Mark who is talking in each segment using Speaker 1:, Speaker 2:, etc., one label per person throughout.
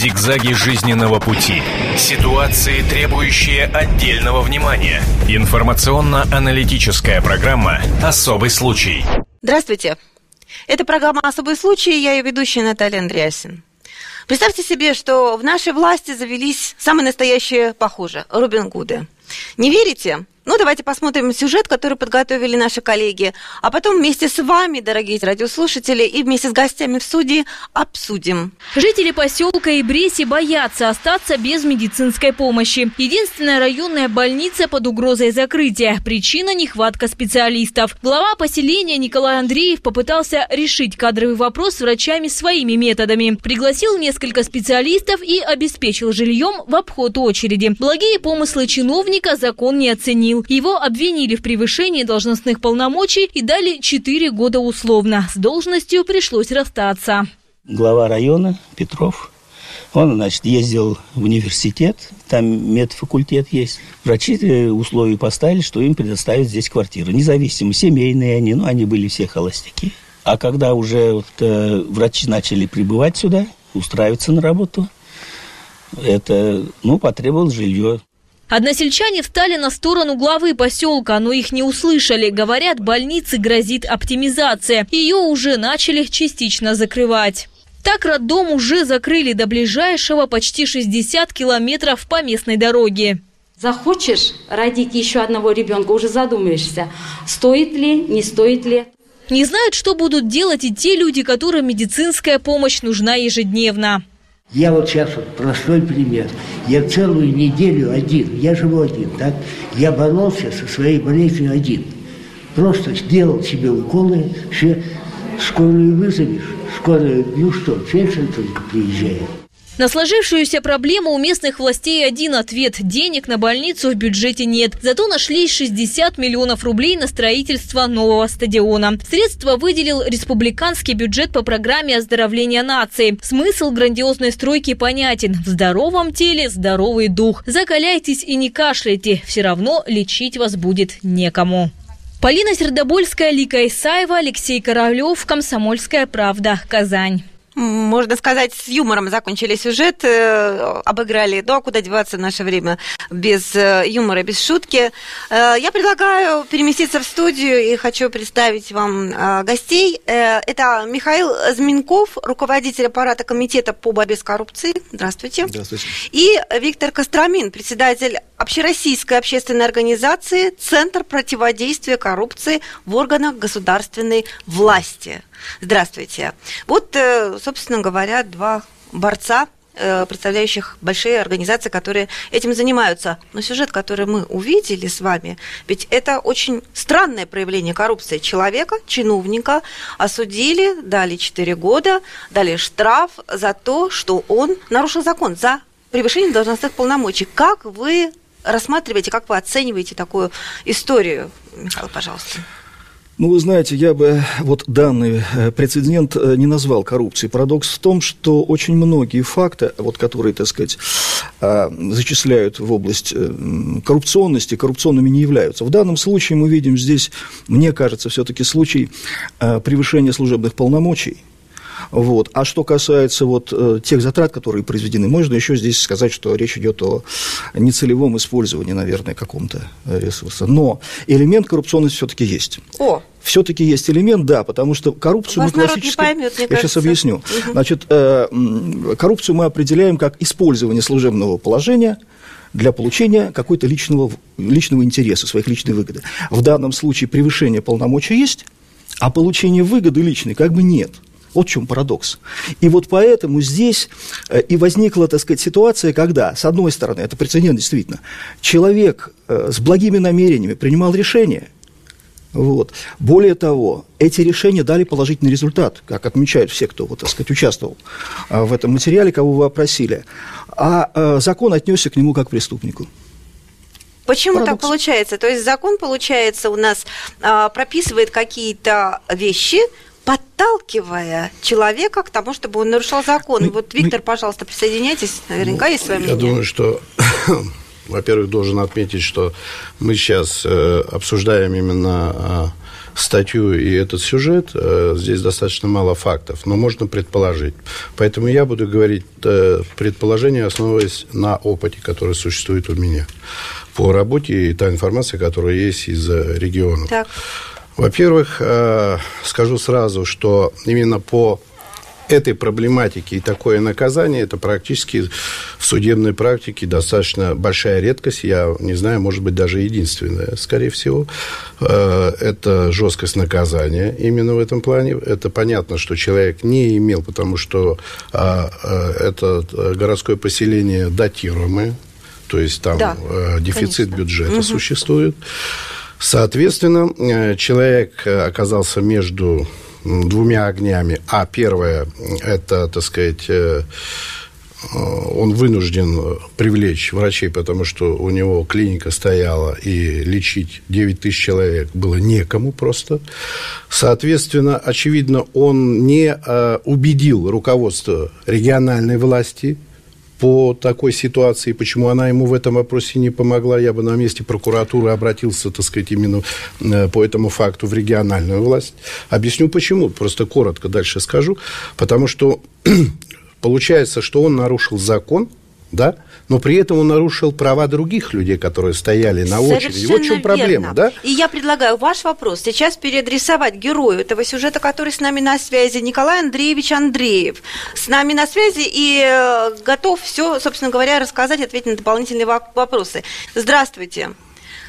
Speaker 1: Зигзаги жизненного пути. Ситуации, требующие отдельного внимания. Информационно-аналитическая программа «Особый случай».
Speaker 2: Здравствуйте. Это программа «Особый случай». Я ее ведущая Наталья Андреасин. Представьте себе, что в нашей власти завелись самые настоящие, похоже, Робин Гуды. Не верите? Ну, давайте посмотрим сюжет, который подготовили наши коллеги, а потом вместе с вами, дорогие радиослушатели, и вместе с гостями в суде обсудим.
Speaker 3: Жители поселка Ибреси боятся остаться без медицинской помощи. Единственная районная больница под угрозой закрытия. Причина – нехватка специалистов. Глава поселения Николай Андреев попытался решить кадровый вопрос врачами своими методами. Пригласил несколько специалистов и обеспечил жильем в обход очереди. Благие помыслы чиновника закон не оценил Его обвинили в превышении должностных полномочий и дали 4 года условно. С должностью пришлось расстаться.
Speaker 4: Глава района Петров он, значит, ездил в университет, там медфакультет есть. Врачи э, условия поставили, что им предоставят здесь квартиру. Независимо, семейные они, ну, они были все холостяки. А когда уже вот, э, врачи начали прибывать сюда, устраиваться на работу, это, ну, потребовалось жилье.
Speaker 3: Односельчане встали на сторону главы поселка, но их не услышали. Говорят, больнице грозит оптимизация. Ее уже начали частично закрывать. Так роддом уже закрыли до ближайшего почти 60 километров по местной дороге.
Speaker 5: Захочешь родить еще одного ребенка, уже задумаешься, стоит ли, не стоит ли.
Speaker 3: Не знают, что будут делать и те люди, которым медицинская помощь нужна ежедневно.
Speaker 6: Я вот сейчас вот простой пример. Я целую неделю один, я живу один, так? Я боролся со своей болезнью один. Просто сделал себе уколы, все, скорую вызовешь, скорая, ну что, фельдшер только приезжает.
Speaker 3: На сложившуюся проблему у местных властей один ответ – денег на больницу в бюджете нет. Зато нашлись 60 миллионов рублей на строительство нового стадиона. Средства выделил республиканский бюджет по программе оздоровления нации. Смысл грандиозной стройки понятен. В здоровом теле здоровый дух. Закаляйтесь и не кашляйте. Все равно лечить вас будет некому. Полина Сердобольская, Лика Исаева, Алексей Королев, Комсомольская правда, Казань
Speaker 2: можно сказать, с юмором закончили сюжет, э, обыграли. Ну, а куда деваться в наше время без э, юмора, без шутки. Э, я предлагаю переместиться в студию и хочу представить вам гостей. Это Михаил Зминков, руководитель аппарата Комитета по борьбе с коррупцией. Здравствуйте.
Speaker 7: Здравствуйте.
Speaker 2: И Виктор Костромин, председатель общероссийской общественной организации «Центр противодействия коррупции в органах государственной власти». Здравствуйте. Вот, э, собственно говоря, два борца э, представляющих большие организации, которые этим занимаются. Но сюжет, который мы увидели с вами, ведь это очень странное проявление коррупции. Человека, чиновника осудили, дали 4 года, дали штраф за то, что он нарушил закон, за превышение должностных полномочий. Как вы рассматриваете, как вы оцениваете такую историю, Михаил, пожалуйста?
Speaker 7: Ну, вы знаете, я бы вот данный э, прецедент э, не назвал коррупцией. Парадокс в том, что очень многие факты, вот, которые, так сказать, а, зачисляют в область э, коррупционности, коррупционными не являются. В данном случае мы видим здесь, мне кажется, все-таки случай превышения служебных полномочий – вот. А что касается вот э, тех затрат, которые произведены, можно еще здесь сказать, что речь идет о нецелевом использовании, наверное, каком-то ресурса. Но элемент коррупционности все-таки есть.
Speaker 2: О,
Speaker 7: все-таки есть элемент, да, потому что коррупцию
Speaker 2: Вас
Speaker 7: мы классически...
Speaker 2: поймет,
Speaker 7: Я кажется. сейчас объясню. Угу. Значит, э, коррупцию мы определяем как использование служебного положения для получения какой-то личного, личного интереса, своих личной выгоды. В данном случае превышение полномочий есть, а получение выгоды личной как бы нет – вот в чем парадокс. И вот поэтому здесь э, и возникла, так сказать, ситуация, когда, с одной стороны, это прецедент действительно, человек э, с благими намерениями принимал решение, вот. Более того, эти решения дали положительный результат, как отмечают все, кто, вот, так сказать, участвовал э, в этом материале, кого вы опросили. А закон отнесся к нему как к преступнику.
Speaker 2: Почему Парадокс. так получается? То есть закон, получается, у нас а, прописывает какие-то вещи, подталкивая человека к тому, чтобы он нарушал закон. Ну, вот, Виктор, ну, пожалуйста, присоединяйтесь. Наверняка есть свое мнение.
Speaker 8: Я думаю, что во-первых, должен отметить, что мы сейчас э, обсуждаем именно статью и этот сюжет, э, здесь достаточно мало фактов, но можно предположить. Поэтому я буду говорить э, предположения, основываясь на опыте, который существует у меня по работе и та информация, которая есть из регионов. Так. Во-первых, э, скажу сразу, что именно по этой проблематики и такое наказание, это практически в судебной практике достаточно большая редкость. Я не знаю, может быть, даже единственная, скорее всего. Э, это жесткость наказания именно в этом плане. Это понятно, что человек не имел, потому что а, э, это городское поселение датируемое, то есть там да, дефицит конечно. бюджета угу. существует. Соответственно, человек оказался между двумя огнями. А первое, это, так сказать, э, он вынужден привлечь врачей, потому что у него клиника стояла, и лечить 9 тысяч человек было некому просто. Соответственно, очевидно, он не э, убедил руководство региональной власти – по такой ситуации, почему она ему в этом вопросе не помогла, я бы на месте прокуратуры обратился, так сказать, именно э, по этому факту в региональную власть. Объясню почему, просто коротко дальше скажу. Потому что получается, что он нарушил закон, да, но при этом он нарушил права других людей, которые стояли на очереди. Вот в чем проблема, верно. да?
Speaker 2: И я предлагаю ваш вопрос сейчас переадресовать герою этого сюжета, который с нами на связи, Николай Андреевич Андреев. С нами на связи и э, готов все, собственно говоря, рассказать, ответить на дополнительные вопросы. Здравствуйте.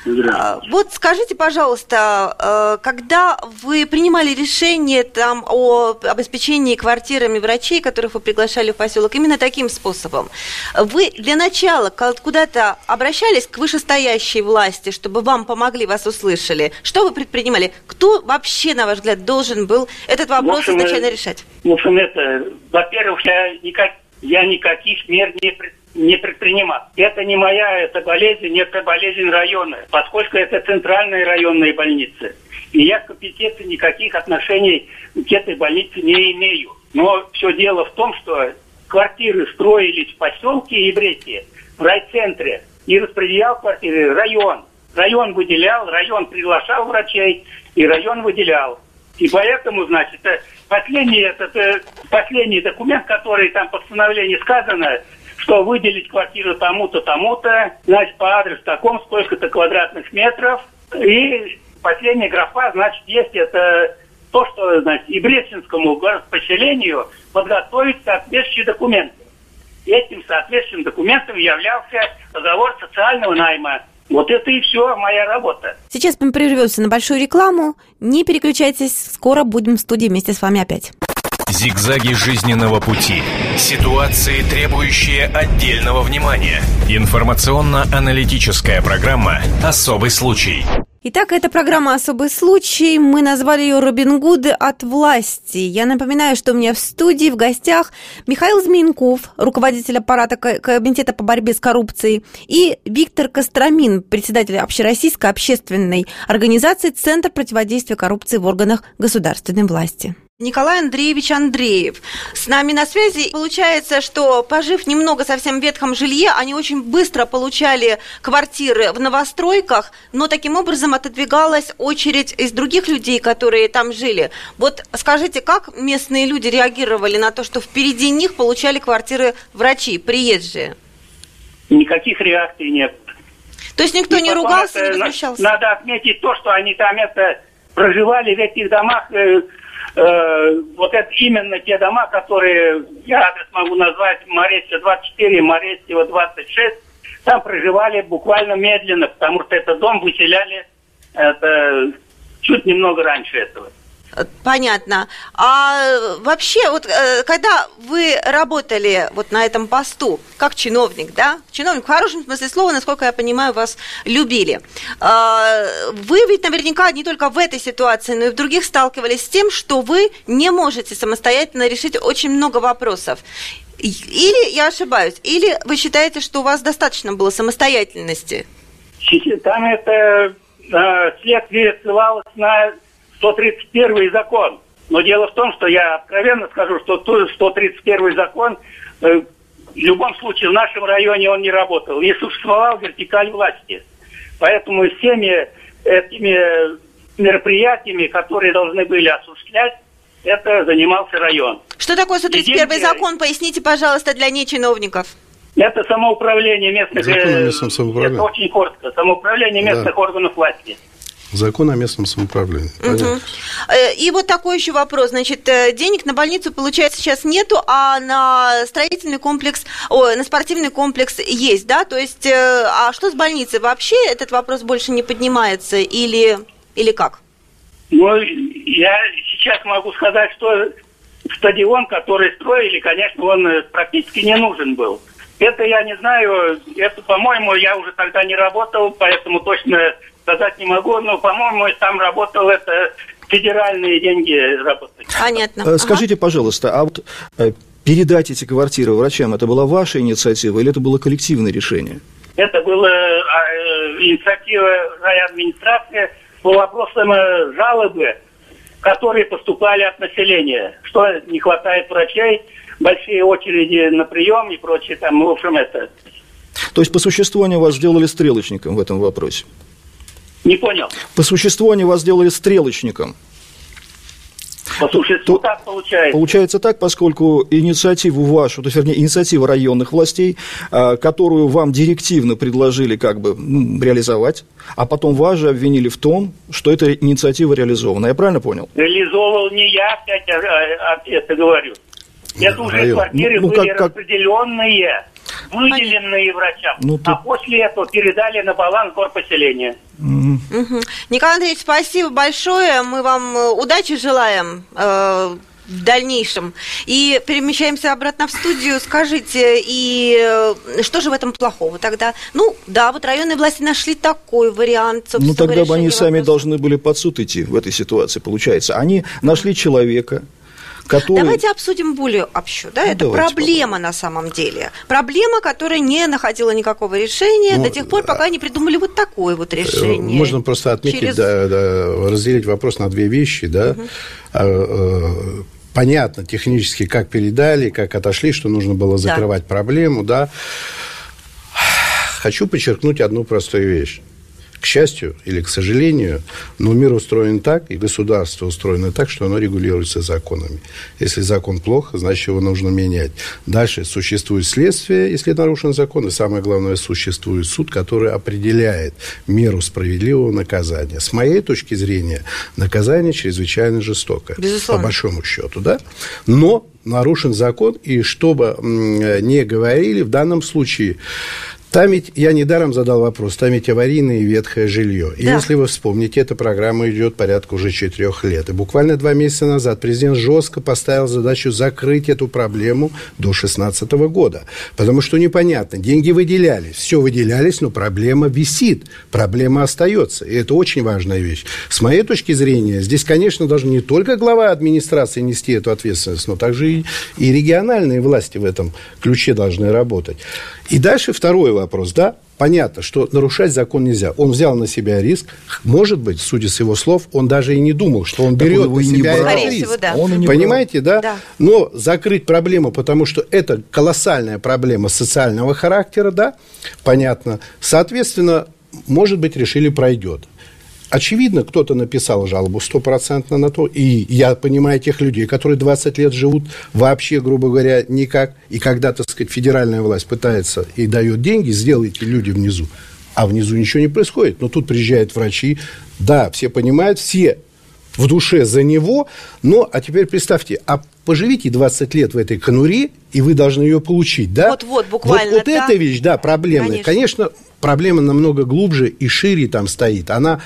Speaker 2: А, вот скажите, пожалуйста, э, когда вы принимали решение там, о обеспечении квартирами врачей, которых вы приглашали в поселок, именно таким способом, вы для начала куда-то обращались к вышестоящей власти, чтобы вам помогли, вас услышали? Что вы предпринимали? Кто вообще, на ваш взгляд, должен был этот вопрос общем, изначально решать?
Speaker 9: В общем, это, во-первых, я, никак, я никаких мер не предпринимал не предпринимал. Это не моя, это болезнь, это болезнь района, поскольку это центральные районные больницы. И я к компетенции никаких отношений к этой больнице не имею. Но все дело в том, что квартиры строились в поселке и в райцентре, и распределял квартиры район. Район выделял, район приглашал врачей, и район выделял. И поэтому, значит, последний, этот, э, последний документ, который там постановлении сказано, что выделить квартиру тому-то, тому-то, значит, по адресу таком, сколько-то квадратных метров. И последняя графа, значит, есть это то, что, значит, и Брестинскому поселению подготовить соответствующие документы. Этим соответствующим документом являлся договор социального найма. Вот это и все моя работа.
Speaker 2: Сейчас мы прервемся на большую рекламу. Не переключайтесь, скоро будем в студии вместе с вами опять.
Speaker 1: Зигзаги жизненного пути. Ситуации, требующие отдельного внимания. Информационно-аналитическая программа «Особый случай».
Speaker 2: Итак, эта программа «Особый случай». Мы назвали ее «Робин Гуды от власти». Я напоминаю, что у меня в студии в гостях Михаил Змеинков, руководитель аппарата Комитета по борьбе с коррупцией, и Виктор Костромин, председатель Общероссийской общественной организации «Центр противодействия коррупции в органах государственной власти. Николай Андреевич Андреев. С нами на связи. Получается, что, пожив немного совсем в ветхом жилье, они очень быстро получали квартиры в новостройках, но таким образом отодвигалась очередь из других людей, которые там жили. Вот скажите, как местные люди реагировали на то, что впереди них получали квартиры врачи, приезжие?
Speaker 9: Никаких реакций нет.
Speaker 2: То есть никто И не ругался, не возмущался?
Speaker 9: Надо отметить то, что они там это проживали в этих домах э, э, вот это именно те дома, которые, я адрес могу назвать, Морестьева 24, Морестьева 26, там проживали буквально медленно, потому что этот дом выселяли это, чуть немного раньше этого.
Speaker 2: Понятно. А вообще, вот э, когда вы работали вот на этом посту, как чиновник, да, чиновник в хорошем смысле слова, насколько я понимаю, вас любили. А, вы ведь наверняка не только в этой ситуации, но и в других сталкивались с тем, что вы не можете самостоятельно решить очень много вопросов. Или я ошибаюсь, или вы считаете, что у вас достаточно было самостоятельности?
Speaker 9: Там это э, следствие ссылалось на 131 закон. Но дело в том, что я откровенно скажу, что 131 закон э, в любом случае в нашем районе он не работал. Не существовал вертикаль власти. Поэтому всеми этими мероприятиями, которые должны были осуществлять, это занимался район.
Speaker 2: Что такое 131
Speaker 9: деньги-
Speaker 2: закон? Поясните, пожалуйста, для нечиновников.
Speaker 9: Это самоуправление местных...
Speaker 8: Закон о
Speaker 9: э,
Speaker 8: местном самоуправлении.
Speaker 9: Это очень коротко. Самоуправление
Speaker 8: Да.
Speaker 9: местных органов власти.
Speaker 8: Закон о местном самоуправлении. Понятно.
Speaker 2: Э, И вот такой еще вопрос. Значит, э, денег на больницу, получается, сейчас нету, а на строительный комплекс, ой, на спортивный комплекс есть, да? То есть, э, а что с больницей? Вообще этот вопрос больше не поднимается или, или как?
Speaker 9: Ну, я сейчас могу сказать, что стадион, который строили, конечно, он практически не нужен был. Это я не знаю, это, по-моему, я уже тогда не работал, поэтому точно сказать не могу, но, по-моему, там работал это федеральные деньги работали.
Speaker 2: Понятно.
Speaker 7: Э,
Speaker 2: Ага.
Speaker 7: Скажите, пожалуйста, а вот э, передать эти квартиры врачам, это была ваша инициатива или это было коллективное решение?
Speaker 9: Это была э, инициатива райадминистрации по вопросам жалобы, которые поступали от населения, что не хватает врачей, большие очереди на прием и прочее, там, в общем, это.
Speaker 7: То есть по существу они вас сделали стрелочником в этом вопросе?
Speaker 9: Не понял.
Speaker 7: По существу они вас сделали стрелочником.
Speaker 9: По существу
Speaker 7: То-
Speaker 9: так получается.
Speaker 7: Получается так, поскольку инициативу вашу, то есть, вернее, инициатива районных властей, а, которую вам директивно предложили как бы реализовать, а потом вас же обвинили в том, что эта инициатива реализована. Я правильно понял?
Speaker 9: Реализовывал не я, опять а, а, это говорю. Это уже
Speaker 8: район.
Speaker 9: квартиры
Speaker 7: Ну, ну,
Speaker 9: были
Speaker 7: как- как-
Speaker 9: распределенные, выделенные врачам.
Speaker 7: Ну,
Speaker 9: А
Speaker 7: тут-
Speaker 9: после этого передали на баланс горпоселения.
Speaker 2: Мгм. Николай Андреевич, спасибо большое. Мы вам э, удачи желаем э, в дальнейшем. И перемещаемся обратно в студию. Скажите, и э, что же в этом плохого тогда? Ну, да, вот районные власти нашли такой вариант.
Speaker 7: Ну, тогда бы они
Speaker 2: решения
Speaker 7: сами
Speaker 2: вопроса.
Speaker 7: должны были под суд идти в этой ситуации, получается. Они нашли человека, который...
Speaker 2: Давайте обсудим более общо. Да? Это
Speaker 7: Ну, давайте
Speaker 2: проблема на самом деле. Проблема, которая не находила никакого решения
Speaker 8: Ну,
Speaker 2: до тех пор, пока не придумали вот такое вот решение.
Speaker 8: Можно просто отметить,
Speaker 2: Через-
Speaker 8: да, да, разделить вопрос на две вещи, да. А, э, Понятно технически, как передали, как отошли, что нужно было
Speaker 2: Да.
Speaker 8: закрывать проблему, да. Хочу подчеркнуть одну простую вещь. К счастью или к сожалению, но мир устроен так, и государство устроено так, что оно регулируется законами. Если закон плох, значит, его нужно менять. Дальше существует следствие, если нарушен закон, и самое главное, существует суд, который определяет меру справедливого наказания. С моей точки зрения, наказание чрезвычайно жестокое.
Speaker 2: Безусловно.
Speaker 8: По большому счету, да? Но нарушен закон, и что бы м, не говорили, в данном случае там ведь, я недаром задал вопрос, там ведь аварийное и ветхое жилье. И
Speaker 2: Да.
Speaker 8: если вы вспомните, эта программа идет порядка уже четырех лет. И буквально два месяца назад президент жестко поставил задачу закрыть эту проблему до 2016 года. Потому что непонятно, деньги выделялись, все выделялись, но проблема висит, проблема остается. И это очень важная вещь. С моей точки зрения, здесь, конечно, должен не только глава администрации нести эту ответственность, но также и, и региональные власти в этом ключе должны работать. И дальше второй вопрос, да, понятно, что нарушать закон нельзя. Он взял на себя риск, может быть, судя с его слов, он даже и не думал, что он
Speaker 7: Так он
Speaker 8: берет
Speaker 7: его
Speaker 8: на
Speaker 7: и не
Speaker 8: себя
Speaker 7: брал.
Speaker 8: этот риск.
Speaker 2: всего, да.
Speaker 7: Он и не брал.
Speaker 8: Понимаете, да?
Speaker 2: Да.
Speaker 8: Но закрыть проблему, потому что это колоссальная проблема социального характера, да, понятно. Соответственно, может быть, решили пройдет. Очевидно, кто-то написал жалобу стопроцентно на то, и я понимаю тех людей, которые 20 лет живут вообще, грубо говоря, никак, и когда, так сказать, федеральная власть пытается и дает деньги, сделайте люди внизу, а внизу ничего не происходит. Но тут приезжают врачи, да, все понимают, все в душе за него, но, а теперь представьте, а поживите 20 лет в этой конуре, и вы должны ее получить, да?
Speaker 2: Вот-вот, буквально,
Speaker 8: Вот, вот
Speaker 2: да.
Speaker 8: эта вещь, да, проблемная.
Speaker 2: Конечно.
Speaker 8: Конечно, проблема намного глубже и шире там стоит. Она...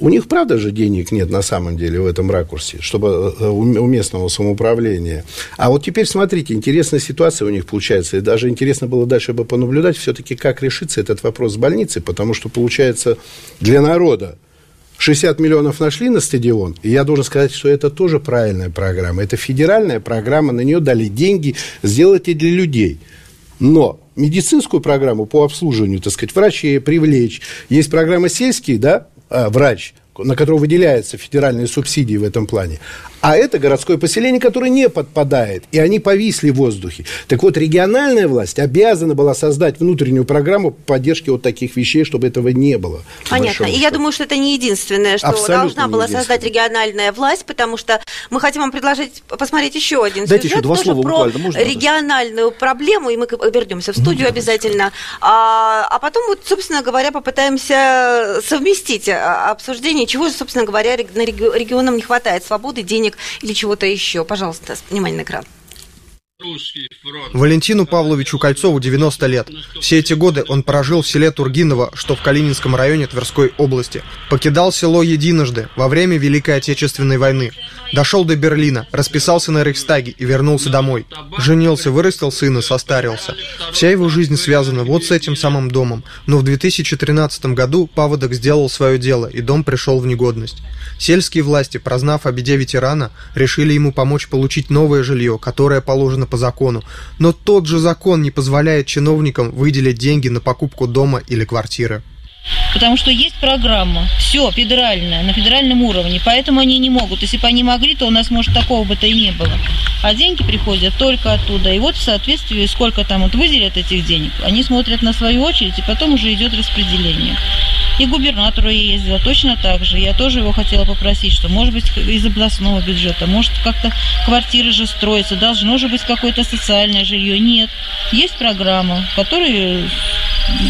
Speaker 8: У них, правда же, денег нет на самом деле в этом ракурсе, чтобы э, у у местного самоуправления. А вот теперь смотрите, интересная ситуация у них получается. И даже интересно было дальше бы понаблюдать все-таки, как решится этот вопрос с больницей, потому что, получается, для народа 60 миллионов нашли на стадион, и я должен сказать, что это тоже правильная программа. Это федеральная программа, на нее дали деньги, сделать и для людей. Но медицинскую программу по обслуживанию, так сказать, врачей привлечь. Есть программа сельский, да, а, врач, на которого выделяются федеральные субсидии в этом плане. А это городское поселение, которое не подпадает, и они повисли в воздухе. Так вот, региональная власть обязана была создать внутреннюю программу поддержки вот таких вещей, чтобы этого не было.
Speaker 2: Понятно. И я думаю, что это не единственное, что Абсолютно должна была создать региональная власть, потому что мы хотим вам предложить посмотреть еще один
Speaker 7: Дайте
Speaker 2: сюжет,
Speaker 7: еще два слова
Speaker 2: про можно, региональную проблему, и мы вернемся в студию обязательно. А, а потом, вот, собственно говоря, попытаемся совместить а, обсуждение, чего же, собственно говоря, регионам не хватает, свободы, денег, или чего-то еще. Пожалуйста, внимание на экран.
Speaker 10: Валентину Павловичу Кольцову 90 лет. Все эти годы он прожил в селе Тургиново, что в Калининском районе Тверской области. Покидал село единожды во время Великой Отечественной войны. Дошел до Берлина, расписался на Рейхстаге и вернулся домой. Женился, вырастил сына, состарился. Вся его жизнь связана вот с этим самым домом. Но в 2013 году паводок сделал свое дело, и дом пришел в негодность. Сельские власти, прознав о беде ветерана, решили ему помочь получить новое жилье, которое положено по закону. Но тот же закон не позволяет чиновникам выделить деньги на покупку дома или квартиры.
Speaker 11: Потому что есть программа, все, федеральная, на федеральном уровне, поэтому они не могут. Если бы они могли, то у нас, может, такого бы-то и не было. А деньги приходят только оттуда. И вот в соответствии, сколько там вот выделят этих денег, они смотрят на свою очередь, и потом уже идет распределение. И губернатору я ездила точно так же. Я тоже его хотела попросить, что может быть из областного бюджета, может как-то квартиры же строятся, должно же быть какое-то социальное жилье. Нет. Есть программа, которая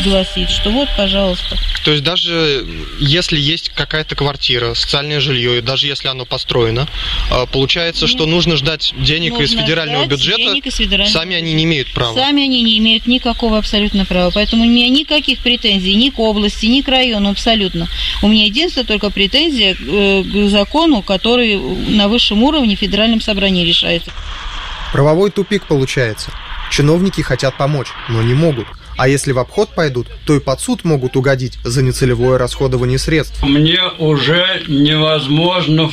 Speaker 11: гласит, что вот, пожалуйста.
Speaker 10: То есть даже если есть какая-то квартира, социальное жилье, и даже если оно построено, а, получается, что нужно ждать денег нужно из федерального бюджета, из федерального сами они не имеют права.
Speaker 11: Сами они не имеют никакого абсолютно права, поэтому у меня никаких претензий ни к области, ни к району абсолютно. У меня единственная только претензия э, к закону, который на высшем уровне в федеральном собрании решается.
Speaker 10: Правовой тупик получается. Чиновники хотят помочь, но не могут. А если в обход пойдут, то и под суд могут угодить за нецелевое расходование средств.
Speaker 12: Мне уже невозможно,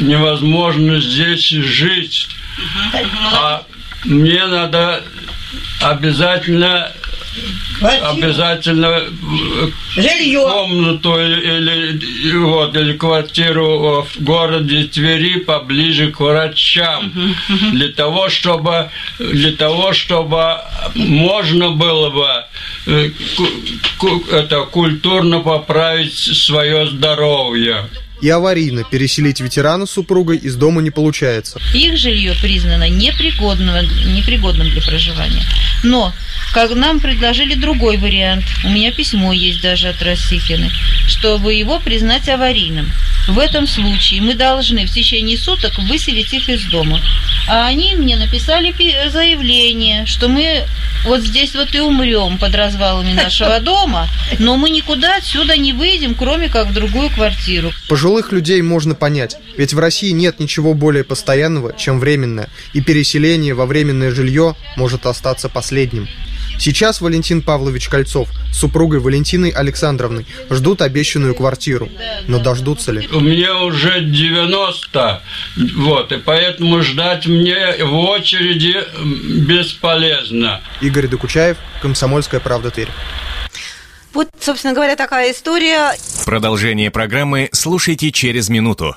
Speaker 12: невозможно здесь жить. А мне надо обязательно Квартиру. обязательно э, Жилье. комнату или, вот, или квартиру в городе Твери поближе к врачам. Для того, чтобы для того, чтобы можно было бы э, это культурно поправить свое здоровье
Speaker 10: и аварийно переселить ветерана с супругой из дома не получается.
Speaker 11: Их жилье признано непригодным, непригодным для проживания. Но как нам предложили другой вариант, у меня письмо есть даже от Рассихины, чтобы его признать аварийным. В этом случае мы должны в течение суток выселить их из дома. А они мне написали заявление, что мы вот здесь вот и умрем под развалами нашего дома, но мы никуда отсюда не выйдем, кроме как в другую квартиру.
Speaker 10: Пожилых людей можно понять, ведь в России нет ничего более постоянного, чем временное, и переселение во временное жилье может остаться последним. Сейчас Валентин Павлович Кольцов с супругой Валентиной Александровной ждут обещанную квартиру. Но дождутся ли?
Speaker 12: У меня уже 90, вот, и поэтому ждать мне в очереди бесполезно.
Speaker 10: Игорь Докучаев, Комсомольская правда Тверь.
Speaker 2: Вот, собственно говоря, такая история.
Speaker 1: Продолжение программы слушайте через минуту.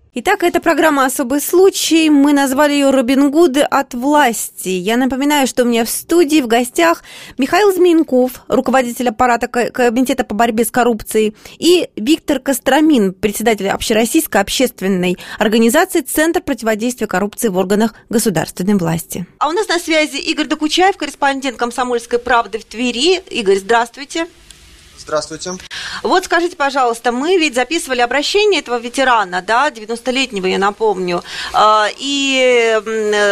Speaker 2: Итак, эта программа «Особый случай». Мы назвали ее «Робин Гуды от власти». Я напоминаю, что у меня в студии в гостях Михаил Змеенков, руководитель аппарата Комитета по борьбе с коррупцией, и Виктор Костромин, председатель Общероссийской общественной организации «Центр противодействия коррупции в органах государственной власти». А у нас на связи Игорь Докучаев, корреспондент «Комсомольской правды» в Твери. Игорь, здравствуйте.
Speaker 10: Здравствуйте.
Speaker 2: Вот скажите, пожалуйста, мы ведь записывали обращение этого ветерана, да, 90-летнего, я напомню, а, и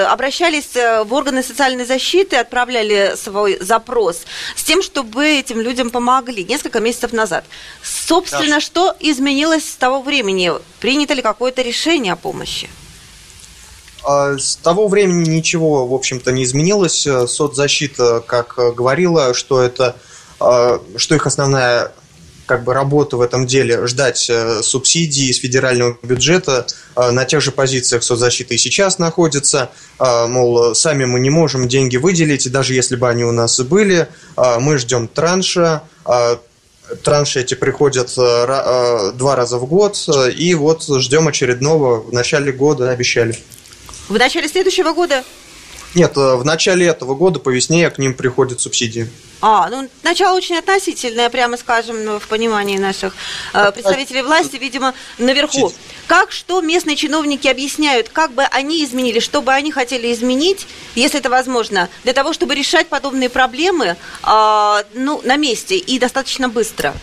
Speaker 2: обращались э, в органы социальной защиты, отправляли свой запрос с тем, чтобы этим людям помогли несколько месяцев назад. Собственно, да. что изменилось с того времени? Принято ли какое-то решение о помощи?
Speaker 10: А, с того времени ничего, в общем-то, не изменилось. Соцзащита, как говорила, что это что их основная как бы работу в этом деле, ждать э, субсидий из федерального бюджета э, на тех же позициях соцзащиты и сейчас находятся. Э, мол, сами мы не можем деньги выделить, и даже если бы они у нас и были, э, мы ждем транша, транши эти приходят э, два раза в год, и вот ждем очередного в начале года, обещали.
Speaker 2: В начале следующего года?
Speaker 10: Нет, э, в начале этого года по весне к ним приходят субсидии.
Speaker 2: А, ну, начало очень относительное, прямо скажем, ну, в понимании наших э, представителей власти, видимо, наверху. Как, что местные чиновники объясняют, как бы они изменили, что бы они хотели изменить, если это возможно, для того, чтобы решать подобные проблемы, э, ну, на месте и достаточно быстро?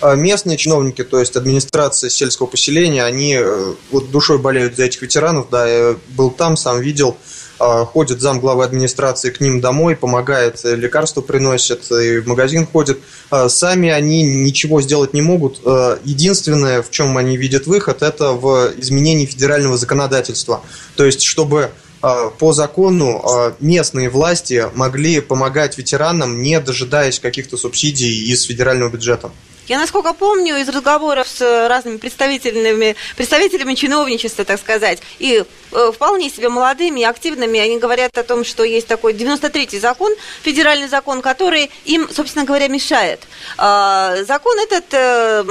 Speaker 10: А Местные чиновники, то есть администрация сельского поселения, они э, вот душой болеют за этих ветеранов, да, я был там, сам видел, а, ходит зам главы администрации к ним домой, помогает, э, лекарства приносит, и в магазин ходит. А, Сами они ничего сделать не могут. А, Единственное, в чем они видят выход, это в изменении федерального законодательства. То есть, чтобы а, по закону а, местные власти могли помогать ветеранам, не дожидаясь каких-то субсидий из федерального бюджета.
Speaker 2: Я, насколько помню, из разговоров с разными представителями, представителями чиновничества, так сказать, и э, вполне себе молодыми и активными, они говорят о том, что есть такой 93-й закон, федеральный закон, который им, собственно говоря, мешает. А, Закон этот э,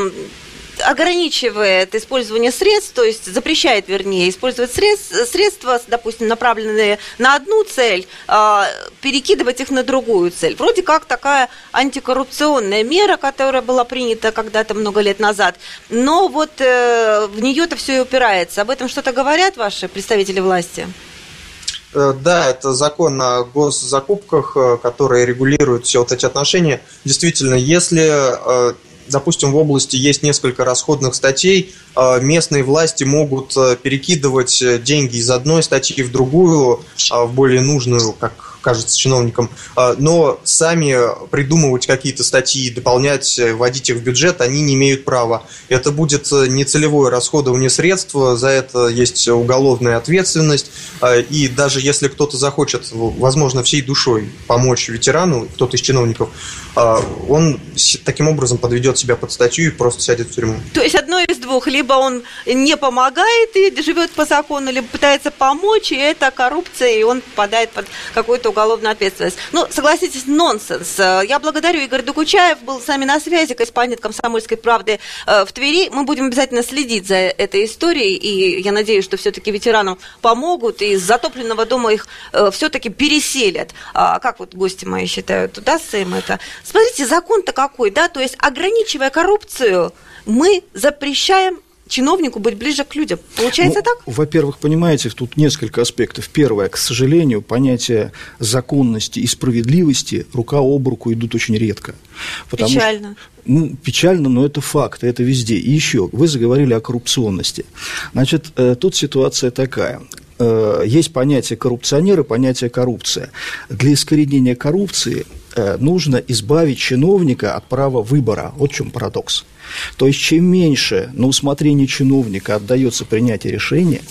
Speaker 2: ограничивает использование средств, то есть запрещает, вернее, использовать средств, средства, допустим, направленные на одну цель, а, перекидывать их на другую цель. Вроде как такая антикоррупционная мера, которая была принята когда-то много лет назад, но вот э, в нее-то все и упирается. Об этом что-то говорят ваши представители власти?
Speaker 10: Э, Да, это закон о госзакупках, э, который регулирует все вот эти отношения. Действительно, если, допустим, в области есть несколько расходных статей, э, местные власти могут э, перекидывать э, деньги из одной статьи в другую, а, в более нужную, как кажется чиновникам, А, но сами придумывать какие-то статьи, дополнять, э, вводить их в бюджет, они не имеют права. Это будет э, нецелевое расходование средств, за это есть уголовная ответственность, А, и даже если кто-то захочет, возможно, всей душой помочь ветерану, кто-то из чиновников, а, он таким образом подведет себя под статью и просто сядет в тюрьму.
Speaker 2: То есть одно из двух. Либо он не помогает и живет по закону, либо пытается помочь, и это коррупция, и он попадает под какую-то уголовную ответственность. Ну, согласитесь, нонсенс. Э, Я благодарю Игорь Докучаев, был с нами на связи, корреспондент «Комсомольской правды» э, в Твери. Мы будем обязательно следить за этой историей, и я надеюсь, что все-таки ветеранам помогут, и из затопленного дома их все-таки переселят. А как вот гости мои считают, удастся им это? Смотрите, закон-то какой, да, то есть ограничивая коррупцию, мы запрещаем чиновнику быть ближе к людям. Получается
Speaker 7: Ну,
Speaker 2: так?
Speaker 7: Во-первых, понимаете, тут несколько аспектов. Первое, к сожалению, понятия законности и справедливости рука об руку идут очень редко. Потому что-
Speaker 2: Печально.
Speaker 7: ну, печально, но это факт, это везде. И еще, вы заговорили о коррупционности. Значит, э, тут ситуация такая. Э, Есть понятие коррупционеры, понятие коррупция. Для искоренения коррупции э, нужно избавить чиновника от права выбора. Вот в чем парадокс. То есть, чем меньше на усмотрение чиновника отдается принятие решения,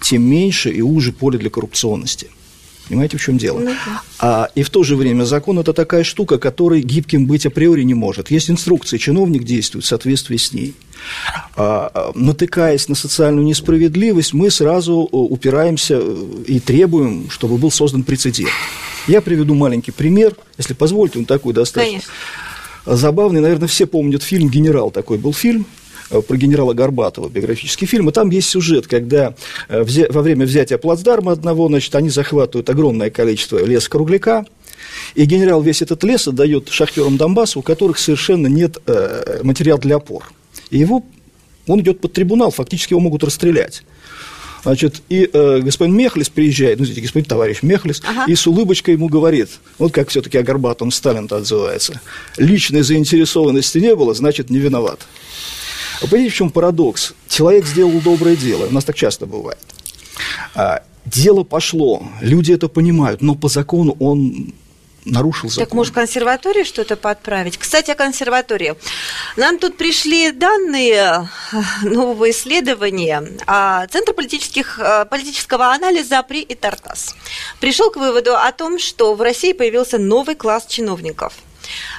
Speaker 7: тем меньше и уже поле для коррупционности. Понимаете, в чем дело? А, и в то же время закон это такая штука, которой гибким быть априори не может. Есть инструкция, чиновник действует в соответствии с ней. А, а, натыкаясь на социальную несправедливость, мы сразу э, упираемся э, и требуем, чтобы был создан прецедент. Я приведу маленький пример, если позволите, он такой достаточно
Speaker 2: Конечно.
Speaker 7: Забавный. Наверное, все помнят фильм «Генерал», такой был фильм э, про генерала Горбатова, биографический фильм, и там есть сюжет, когда э, во время взятия плацдарма одного, значит, они захватывают огромное количество леса-кругляка, и генерал весь этот лес отдает шахтерам Донбасса, у которых совершенно нет э, материала для опор. И его, он идет под трибунал, фактически его могут расстрелять. Значит, и э, господин Мехлис приезжает, ну, извините, господин товарищ Мехлис,
Speaker 2: Ага.
Speaker 7: и с улыбочкой ему говорит, вот как все-таки о Горбатом Сталин-то отзывается, личной заинтересованности не было, значит, не виноват. Вы понимаете, в чем парадокс? Человек сделал доброе дело, у нас так часто бывает. А, дело пошло, люди это понимают, но по закону он нарушил закон.
Speaker 2: Так может консерватории что-то подправить? Кстати, о консерватории. Нам тут пришли данные э, нового исследования. а Центр политических, э, политического анализа при ИТАРТАС пришел к выводу о том, что в России появился новый класс чиновников.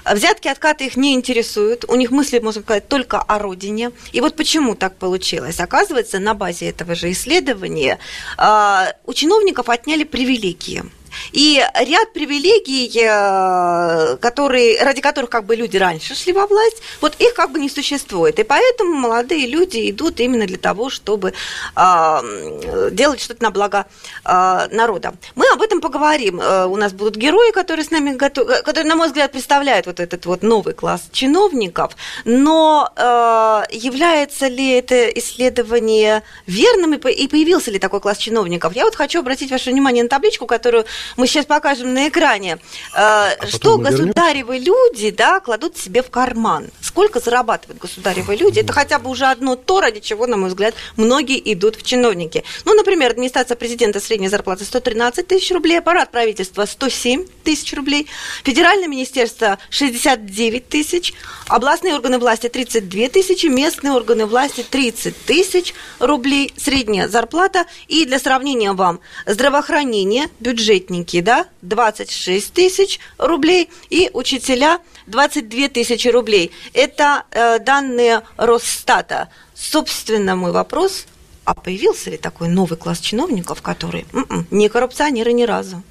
Speaker 2: Взятки, откаты их не интересуют, у них мысли, можно сказать, только о родине. И вот почему так получилось? Оказывается, на базе этого же исследования а, у чиновников отняли привилегии. И ряд привилегий, э, которые, ради которых как бы люди раньше шли во власть, вот их как бы не существует. И поэтому молодые люди идут именно для того, чтобы э, делать что-то на благо э, народа. Мы об этом поговорим. Э, у нас будут герои, которые с нами готовы, э, которые, на мой взгляд, представляют вот этот вот новый класс чиновников. Но э, является ли это исследование верным и появился ли такой класс чиновников? Я вот хочу обратить ваше внимание на табличку, которую мы сейчас покажем на экране, э, а что государевы люди да, кладут себе в карман. Сколько зарабатывают государевы люди? Это хотя бы уже одно то, ради чего, на мой взгляд, многие идут в чиновники. Ну, например, администрация президента средняя зарплата 113 тысяч рублей, аппарат правительства 107 тысяч рублей, федеральное министерство 69 тысяч, областные органы власти 32 тысячи, местные органы власти 30 тысяч рублей, средняя зарплата. И для сравнения вам, здравоохранение, бюджетник работники, да, 26 тысяч рублей, и учителя 22 тысячи рублей. Это э, данные Росстата. Собственно, мой вопрос, а появился ли такой новый класс чиновников, которые м-м, не коррупционеры ни разу?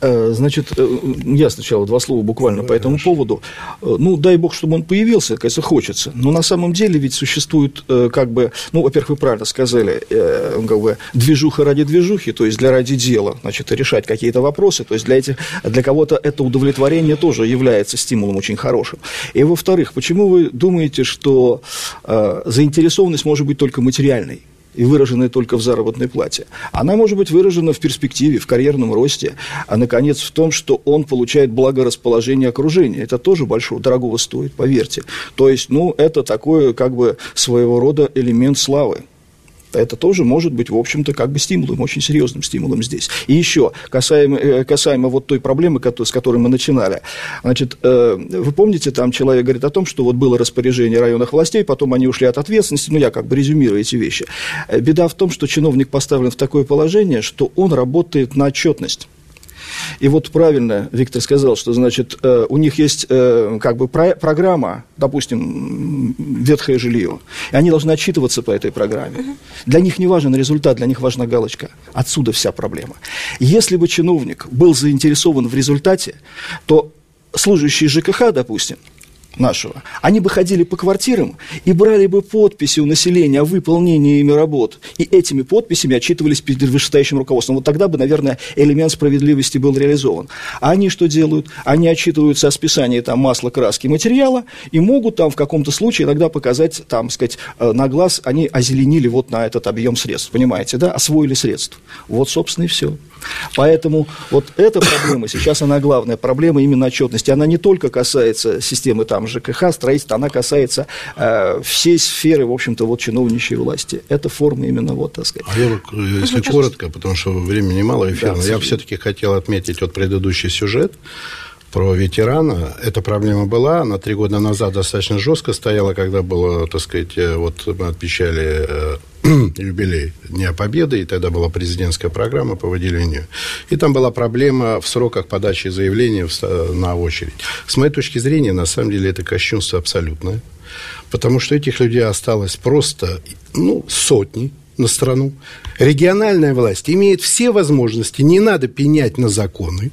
Speaker 7: Э, значит, э, я сначала два слова буквально Давай, по этому хорошо. поводу. Э, ну, дай бог, чтобы он появился, конечно, хочется. Но на самом деле ведь существует, как бы, ну, во-первых, вы правильно сказали, как бы движуха ради движухи, то есть для ради дела, значит, решать какие-то вопросы, то есть для, этих, для кого-то это удовлетворение тоже является стимулом очень хорошим. И, во-вторых, почему вы думаете, что заинтересованность может быть только материальной? И выраженная только в заработной плате. Она может быть выражена в перспективе, в карьерном росте, а, наконец, в том, что он получает благорасположение окружения. Это тоже большого, дорогого стоит, поверьте. То есть, ну, это такое, как бы, своего рода элемент славы это тоже может быть, в общем-то, как бы стимулом, очень серьезным стимулом здесь. И еще, касаемо, э, касаемо вот той проблемы, с которой мы начинали. Значит, э, вы помните, там человек говорит о том, что вот было распоряжение районных властей, потом они ушли от ответственности, ну, я как бы резюмирую эти вещи. Э, беда в том, что чиновник поставлен в такое положение, что он работает на отчетность. И вот правильно Виктор сказал, что, значит, э, у них есть э, как бы программа, допустим, ветхое жилье, и они должны отчитываться по этой программе. Для них не важен результат, для них важна галочка. Отсюда вся проблема. Если бы чиновник был заинтересован в результате, то служащий ЖКХ, допустим, нашего, они бы ходили по квартирам и брали бы подписи у населения о выполнении ими работ. И этими подписями отчитывались перед вышестоящим руководством. Вот тогда бы, наверное, элемент справедливости был реализован. А они что делают? Они отчитываются о списании там, масла, краски, материала и могут там в каком-то случае иногда показать, там, сказать, э, на глаз, они озеленили вот на этот объем средств, понимаете, да, освоили средств. Вот, собственно, и все. Поэтому вот эта проблема, сейчас она главная проблема именно отчетности. Она не только касается системы там ЖКХ, строительства, она касается э, всей сферы, в общем-то, вот чиновничьей власти. Это форма именно вот, так сказать.
Speaker 8: А я, если ну, коротко, потому что времени мало эфирно, да, я все-таки хотел отметить вот предыдущий сюжет про ветерана. Эта проблема была, она три года назад достаточно жестко стояла, когда было, так сказать, э, вот мы отмечали э, юбилей Дня Победы, и тогда была президентская программа по выделению. И там была проблема в сроках подачи заявления на очередь. С моей точки зрения, на самом деле, это кощунство абсолютное, потому что этих людей осталось просто ну, сотни на страну. Региональная власть имеет все возможности, не надо пенять на законы,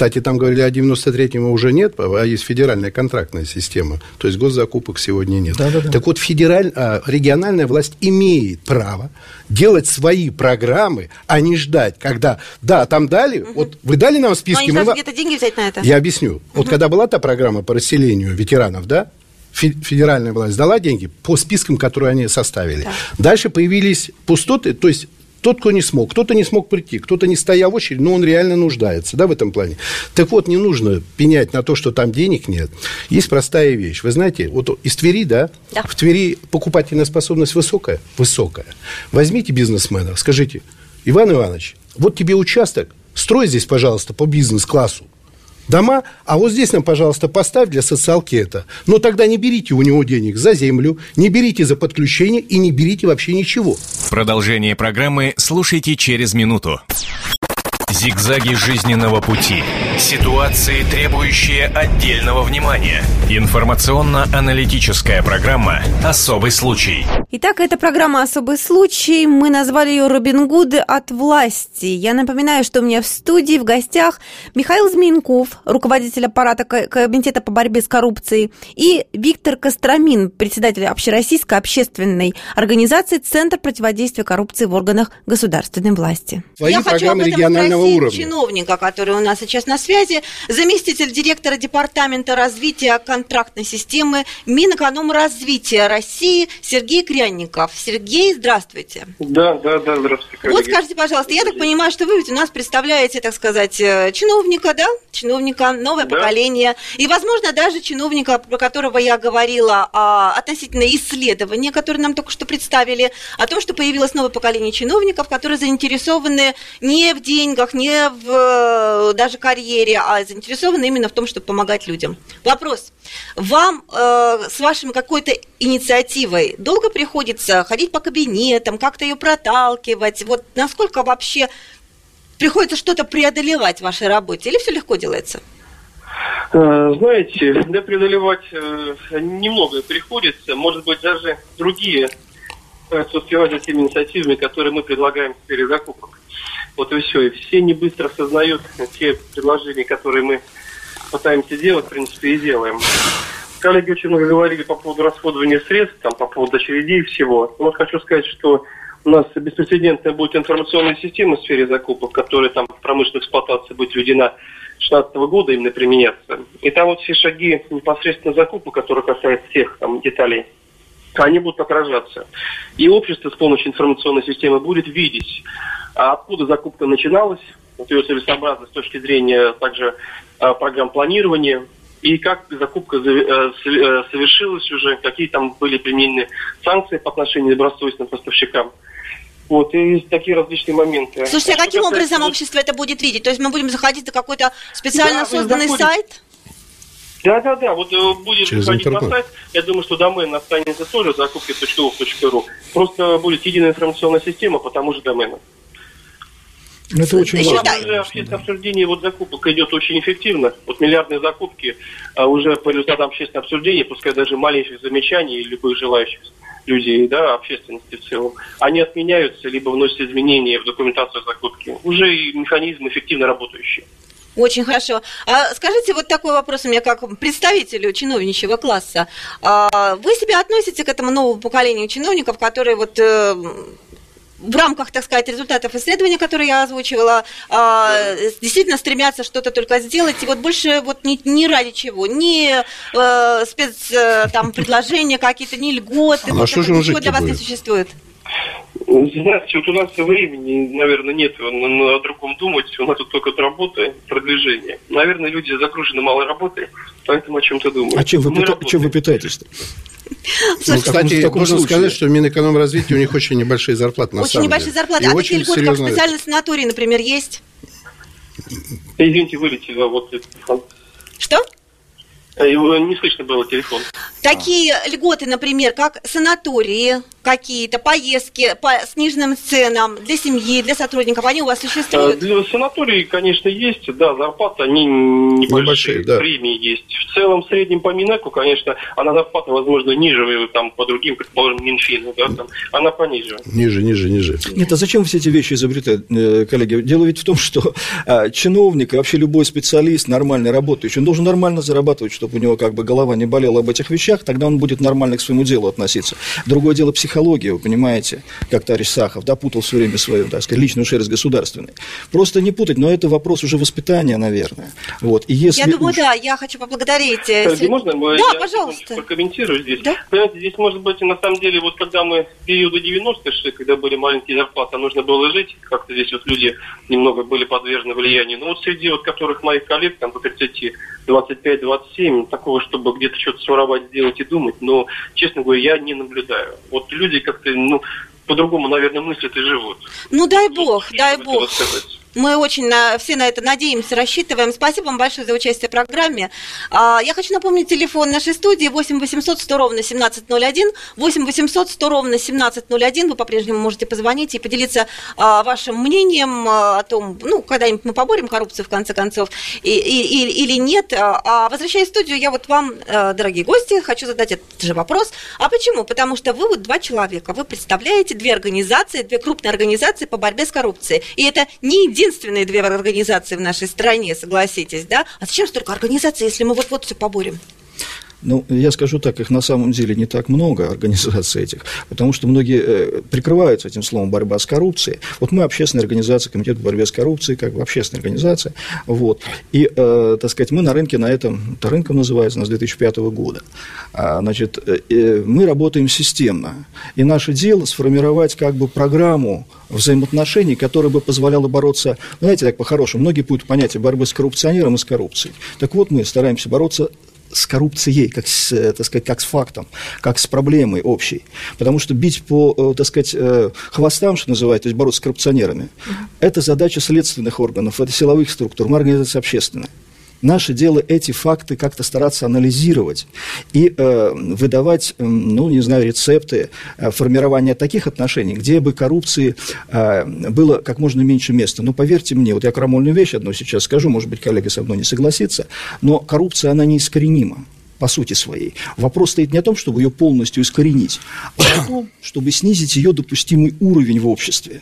Speaker 8: кстати, там говорили о 93-м уже нет, а есть федеральная контрактная система. То есть госзакупок сегодня нет. Да, да, да. Так вот, федераль... а, региональная власть имеет право делать свои программы, а не ждать, когда, да, там дали, угу. вот вы дали нам списки.
Speaker 2: Но они мы... где-то деньги взять на это.
Speaker 8: Я объясню. Угу. Вот когда была та программа по расселению ветеранов, да, федеральная власть дала деньги по спискам, которые они составили. Да. Дальше появились пустоты, то есть тот, кто не смог, кто-то не смог прийти, кто-то не стоял в очереди, но он реально нуждается, да, в этом плане. Так вот, не нужно пенять на то, что там денег нет. Есть простая вещь. Вы знаете, вот из Твери, да, да. в Твери покупательная способность высокая? Высокая. Возьмите бизнесмена, скажите, Иван Иванович, вот тебе участок, строй здесь, пожалуйста, по бизнес-классу дома, а вот здесь нам, пожалуйста, поставь для социалки это. Но тогда не берите у него денег за землю, не берите за подключение и не берите вообще ничего.
Speaker 1: Продолжение программы слушайте через минуту. Зигзаги жизненного пути. Ситуации, требующие отдельного внимания. Информационно-аналитическая программа «Особый случай».
Speaker 2: Итак, это программа «Особый случай». Мы назвали ее «Робин Гуды от власти». Я напоминаю, что у меня в студии в гостях Михаил Змеенков, руководитель аппарата Комитета по борьбе с коррупцией, и Виктор Костромин, председатель Общероссийской общественной организации «Центр противодействия коррупции в органах государственной власти».
Speaker 8: Свои
Speaker 2: Я
Speaker 8: программы
Speaker 2: хочу
Speaker 8: регионального уровня.
Speaker 2: чиновника, который у нас сейчас на связи, заместитель директора Департамента развития контрактной системы Минэкономразвития России Сергей Крянников. Сергей, здравствуйте.
Speaker 13: Да, да, да, здравствуйте, коллеги.
Speaker 2: Вот скажите, пожалуйста, я так понимаю, что вы ведь у нас представляете, так сказать, э, чиновника, да? Чиновника, новое
Speaker 13: Да.
Speaker 2: поколение. И, возможно, даже чиновника, про которого я говорила а, относительно исследования, которое нам только что представили, о том, что появилось новое поколение чиновников, которые заинтересованы не в деньгах, не в э, даже карьере, а заинтересованы именно в том, чтобы помогать людям. Вопрос. Вам э, с вашей какой-то инициативой долго приходится ходить по кабинетам, как-то ее проталкивать? Вот насколько вообще приходится что-то преодолевать в вашей работе? Или все легко делается?
Speaker 13: Э, Знаете, да, преодолевать э, немного приходится. Может быть, даже другие успевать за теми инициативами, которые мы предлагаем в сфере закупок. Вот и все. И все не быстро осознают те предложения, которые мы пытаемся делать, в принципе, и делаем. Коллеги очень много говорили по поводу расходования средств, там, по поводу очередей и всего. Вот хочу сказать, что у нас беспрецедентная будет информационная система в сфере закупок, которая там в промышленной эксплуатации будет введена 2016 года именно применяться. И там вот все шаги непосредственно закупок, которые касаются всех там деталей, они будут отражаться. И общество с помощью информационной системы будет видеть, а откуда закупка начиналась, вот ее целесообразность с точки зрения также а, программ планирования, и как закупка э, э, совершилась уже, какие там были применены санкции по отношению к добросовестным поставщикам. Вот, и такие различные моменты.
Speaker 2: Слушайте, а каким образом общество это будет видеть? То есть мы будем заходить на какой-то специально
Speaker 13: Да,
Speaker 2: созданный
Speaker 13: заходите.
Speaker 2: сайт?
Speaker 13: Да, да, да. Вот э, будет
Speaker 8: Через
Speaker 13: заходить на
Speaker 8: интернет.
Speaker 13: сайт. Я думаю, что домен останется тоже закупки.ов.ру. Просто будет единая информационная система по тому же домену.
Speaker 7: Ну, Это очень важно.
Speaker 2: да.
Speaker 13: Уже общественное обсуждение вот закупок идет очень эффективно. Вот миллиардные закупки а, уже по результатам общественного обсуждения, пускай даже маленьких замечаний любых желающих людей, да, общественности в целом, они отменяются, либо вносят изменения в документацию закупки. Уже и механизм эффективно работающий.
Speaker 2: Очень хорошо. А скажите, вот такой вопрос у меня как представителю чиновничьего класса. А вы себя относите к этому новому поколению чиновников, которые вот э, в рамках, так сказать, результатов исследования, которые я озвучивала, а, действительно стремятся что-то только сделать, и вот больше вот ни, ни ради чего, ни э, спец э, там предложения какие-то, ни льготы,
Speaker 8: А
Speaker 2: вот
Speaker 8: что же
Speaker 2: ничего для вас не
Speaker 8: будет?
Speaker 2: существует.
Speaker 13: Знаете, вот у нас времени, наверное, нет на, на- о другом думать. У нас тут только работа, продвижение. Наверное, люди загружены малой работой, поэтому о чем-то думают.
Speaker 7: А чем вы, пита- чем вы питаетесь-то?
Speaker 8: Ну,
Speaker 7: в таком-
Speaker 8: кстати,
Speaker 7: в
Speaker 8: можно
Speaker 7: случае.
Speaker 8: сказать, что Минэкономразвития у них очень небольшие зарплаты на
Speaker 2: Очень
Speaker 8: самом
Speaker 2: небольшие
Speaker 8: деле.
Speaker 2: зарплаты.
Speaker 8: И
Speaker 2: а
Speaker 8: очень
Speaker 2: такие льготы, как
Speaker 8: серьезно-
Speaker 2: специальный санаторий, например, есть?
Speaker 13: Извините, вылетело вот.
Speaker 2: Что?
Speaker 13: Э, его Не слышно было телефон.
Speaker 2: Такие льготы, например, как санатории, какие-то поездки по сниженным ценам для семьи, для сотрудников, они у вас
Speaker 13: Э,
Speaker 2: существуют?
Speaker 13: Для санаторий, конечно, есть, да, зарплаты, они небольшие,
Speaker 8: Небольшие, да.
Speaker 13: премии есть. В целом, в среднем по Минеку, конечно, она зарплата, возможно, ниже, э, там, по другим, предположим, Минфину, да, там, она пониже.
Speaker 8: Ниже, ниже, ниже.
Speaker 7: Нет, а зачем все эти вещи изобретать, э, коллеги? Дело ведь в том, что а, чиновник и вообще любой специалист, нормальный работающий, он должен нормально зарабатывать, чтобы у него как бы голова не болела об этих вещах, тогда он будет нормально к своему делу относиться. Другое дело психология, вы понимаете, как товарищ Сахов, да, путал все время свою, так сказать, личную шерсть государственной. Просто не путать, но это вопрос уже воспитания, наверное. Вот. И если
Speaker 2: Я думаю,
Speaker 7: уж-
Speaker 2: да, я хочу поблагодарить. э,
Speaker 13: Коллеги,
Speaker 2: Сер-
Speaker 13: можно мы-
Speaker 2: Да,
Speaker 13: я
Speaker 2: пожалуйста.
Speaker 13: прокомментирую здесь?
Speaker 2: Да.
Speaker 13: Понимаете, здесь может быть, на самом деле, вот когда мы в периоды 90-х шли, когда были маленькие зарплаты, а нужно было жить, как-то здесь вот люди немного были подвержены влиянию. Но вот среди вот которых моих коллег, там, до 30, 25, 27, такого, чтобы где-то что-то своровать, сделать и думать, но, честно говоря, я не наблюдаю. Вот люди как-то, ну, по-другому, наверное, мыслят и живут.
Speaker 2: Ну, дай бог, дай бог.
Speaker 13: сказать.
Speaker 2: Мы очень на, все на это надеемся, рассчитываем. Спасибо вам большое за участие в программе. А, я хочу напомнить телефон нашей студии 8 800 100 ровно 1701. 8 800 100 ровно 1701. Вы по-прежнему можете позвонить и поделиться а, вашим мнением а, о том, ну, когда-нибудь мы поборем коррупцию в конце концов и, и, и, или нет. А, а возвращаясь в студию, я вот вам, а, дорогие гости, хочу задать этот же вопрос. А почему? Потому что вы вот два человека, вы представляете две организации, две крупные организации по борьбе с коррупцией. И это не единственные две организации в нашей стране, согласитесь, да? А зачем столько организаций, если мы вот-вот все поборем?
Speaker 7: Ну, я скажу так, их на самом деле не так много, организаций этих, потому что многие э, прикрываются этим словом «борьба с коррупцией». Вот мы общественная организация, комитет по борьбе с коррупцией, как бы общественная организация, вот, и, э, так сказать, мы на рынке на этом, это рынком называется, у нас 2005 года, а, значит, э, э, мы работаем системно, и наше дело сформировать как бы программу взаимоотношений, которая бы позволяла бороться, ну, знаете, так по-хорошему, многие путают понятие борьбы с коррупционером и с коррупцией. Так вот, мы стараемся бороться с коррупцией, как с, э, так сказать, как с фактом, как с проблемой общей. Потому что бить по, э, так сказать, э, хвостам, что называется, то есть бороться с коррупционерами, это задача следственных органов, это силовых структур, мы организация общественная. Наше дело эти факты как-то стараться анализировать и э, выдавать, ну, не знаю, рецепты э, формирования таких отношений, где бы коррупции э, было как можно меньше места. Но поверьте мне, вот я крамольную вещь одну сейчас скажу, может быть, коллега со мной не согласится, но коррупция, она неискоренима по сути своей. Вопрос стоит не о том, чтобы ее полностью искоренить, а о том, чтобы снизить ее допустимый уровень в обществе.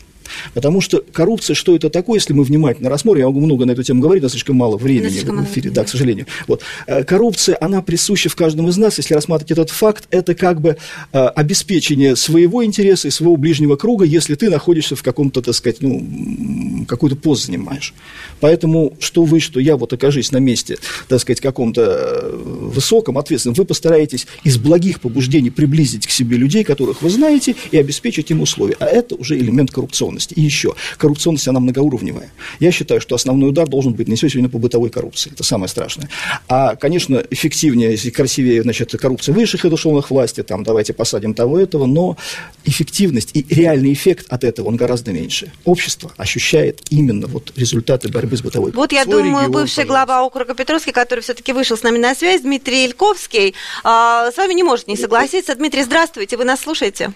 Speaker 7: Потому что коррупция, что это такое, если мы внимательно рассмотрим, я могу много на эту тему говорить, но слишком мало времени слишком в эфире, да, к сожалению. Вот. Э, коррупция, она присуща в каждом из нас, если рассматривать этот факт, это как бы э, обеспечение своего интереса и своего ближнего круга, если ты находишься в каком-то, так сказать, ну, какую-то пост занимаешь. Поэтому, что вы, что я, вот окажись на месте, так сказать, каком-то э, высоком, ответственном, вы постараетесь из благих побуждений приблизить к себе людей, которых вы знаете, и обеспечить им условия. А это уже элемент коррупционности. И еще, коррупционность, она многоуровневая. Я считаю, что основной удар должен быть нанесен сегодня по бытовой коррупции. Это самое страшное. А, конечно, эффективнее и красивее, значит, коррупция высших эшелонах власти, там, давайте посадим того этого, но эффективность и реальный эффект от этого, он гораздо меньше. Общество ощущает именно вот результаты борьбы с бытовой
Speaker 2: Вот я думаю, регион, бывший пожалуйста. глава округа Петровский, который все-таки вышел с нами на связь, Дмитрий Ильковский, а, с вами не может не согласиться. Дмитрий, здравствуйте, вы нас слушаете?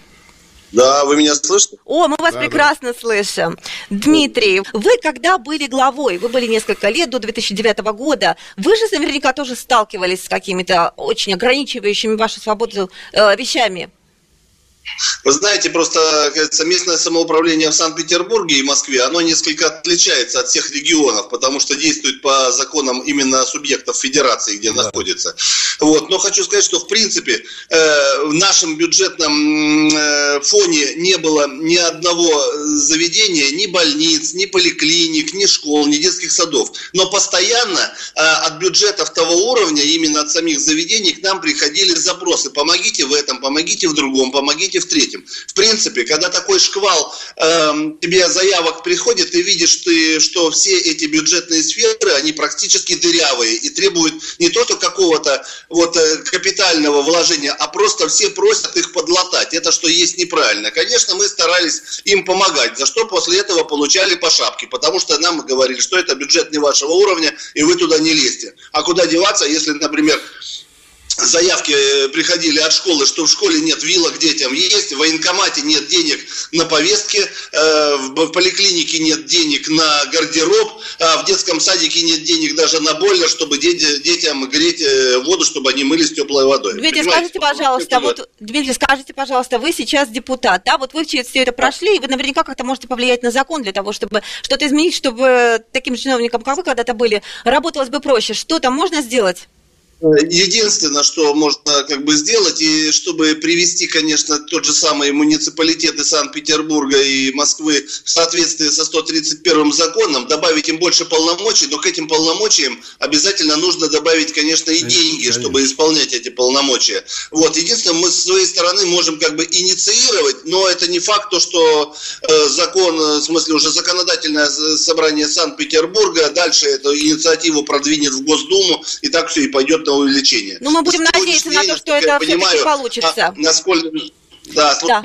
Speaker 14: Да, вы меня слышите?
Speaker 2: О, мы вас да, прекрасно да. слышим. Дмитрий, вы когда были главой, вы были несколько лет, до 2009 года, вы же наверняка тоже сталкивались с какими-то очень ограничивающими вашу свободу э, вещами.
Speaker 14: Вы знаете, просто кажется, местное самоуправление в Санкт-Петербурге и Москве, оно несколько отличается от всех регионов, потому что действует по законам именно субъектов федерации, где да. находится. Вот. Но хочу сказать, что в принципе э, в нашем бюджетном э, фоне не было ни одного заведения, ни больниц, ни поликлиник, ни школ, ни детских садов. Но постоянно э, от бюджетов того уровня, именно от самих заведений, к нам приходили запросы. Помогите в этом, помогите в другом, помогите третьем, в третьем. В принципе, когда такой шквал э, тебе заявок приходит, ты видишь, ты, что все эти бюджетные сферы, они практически дырявые и требуют не только какого-то вот э, капитального вложения, а просто все просят их подлатать. Это что есть неправильно. Конечно, мы старались им помогать, за что после этого получали по шапке, потому что нам говорили, что это бюджет не вашего уровня, и вы туда не лезьте. А куда деваться, если, например, заявки э, приходили от школы, что в школе нет вилок детям есть, в военкомате нет денег на повестки, э, в поликлинике нет денег на гардероб, а в детском садике нет денег даже на бойлер, чтобы детям греть э, воду, чтобы они мылись теплой водой.
Speaker 2: Дмитрий, Понимаете, скажите, пожалуйста, вот, Дмитрий, скажите, пожалуйста, вы сейчас депутат, да, вот вы все это прошли, и вы наверняка как-то можете повлиять на закон для того, чтобы что-то изменить, чтобы таким чиновникам, как вы когда-то были, работалось бы проще. Что там можно сделать?
Speaker 14: Единственное, что можно как бы сделать, и чтобы привести, конечно, тот же самый муниципалитеты Санкт-Петербурга и Москвы в соответствии со 131 законом, добавить им больше полномочий, но к этим полномочиям обязательно нужно добавить, конечно, и деньги, чтобы исполнять эти полномочия. Вот, единственное, мы с своей стороны можем как бы инициировать, но это не факт, то, что э, закон, в смысле уже законодательное собрание Санкт-Петербурга дальше эту инициативу продвинет в Госдуму, и так все и пойдет на этого увеличения.
Speaker 2: Ну, мы будем надеяться на то, что это все-таки получится. А,
Speaker 14: насколько...
Speaker 2: Да, да.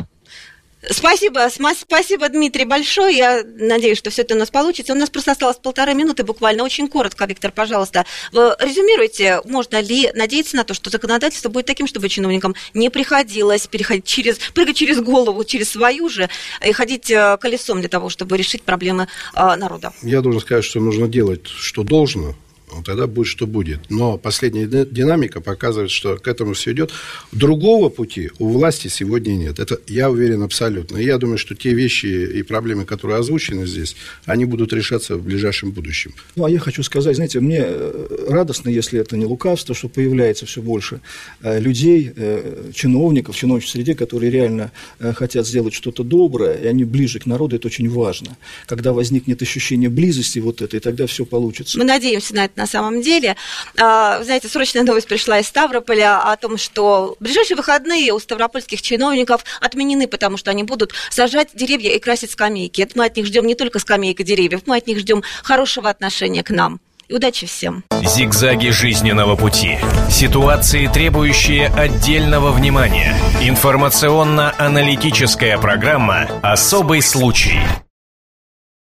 Speaker 2: Спасибо, спасибо, Дмитрий, большое. Я надеюсь, что все это у нас получится. У нас просто осталось полторы минуты буквально. Очень коротко, Виктор, пожалуйста. Вы резюмируете, можно ли надеяться на то, что законодательство будет таким, чтобы чиновникам не приходилось переходить через, прыгать через голову, через свою же, и ходить э, колесом для того, чтобы решить проблемы э, народа?
Speaker 8: Я должен сказать, что нужно делать, что должно, тогда будет, что будет. Но последняя динамика показывает, что к этому все идет. Другого пути у власти сегодня нет. Это я уверен абсолютно. И я думаю, что те вещи и проблемы, которые озвучены здесь, они будут решаться в ближайшем будущем.
Speaker 7: Ну, а я хочу сказать, знаете, мне э, радостно, если это не лукавство, что появляется все больше э, людей, э, чиновников, в чиновнической среде, которые реально хотят сделать что-то доброе, и они ближе к народу, это очень важно. Когда возникнет ощущение близости вот этой, тогда все получится.
Speaker 2: Мы надеемся на это на самом деле. А, знаете, срочная новость пришла из Ставрополя о том, что ближайшие выходные у ставропольских чиновников отменены, потому что они будут сажать деревья и красить скамейки. Мы от них ждем не только скамейка деревьев, мы от них ждем хорошего отношения к нам. И удачи всем.
Speaker 1: Зигзаги жизненного пути. Ситуации, требующие отдельного внимания. Информационно-аналитическая программа «Особый случай».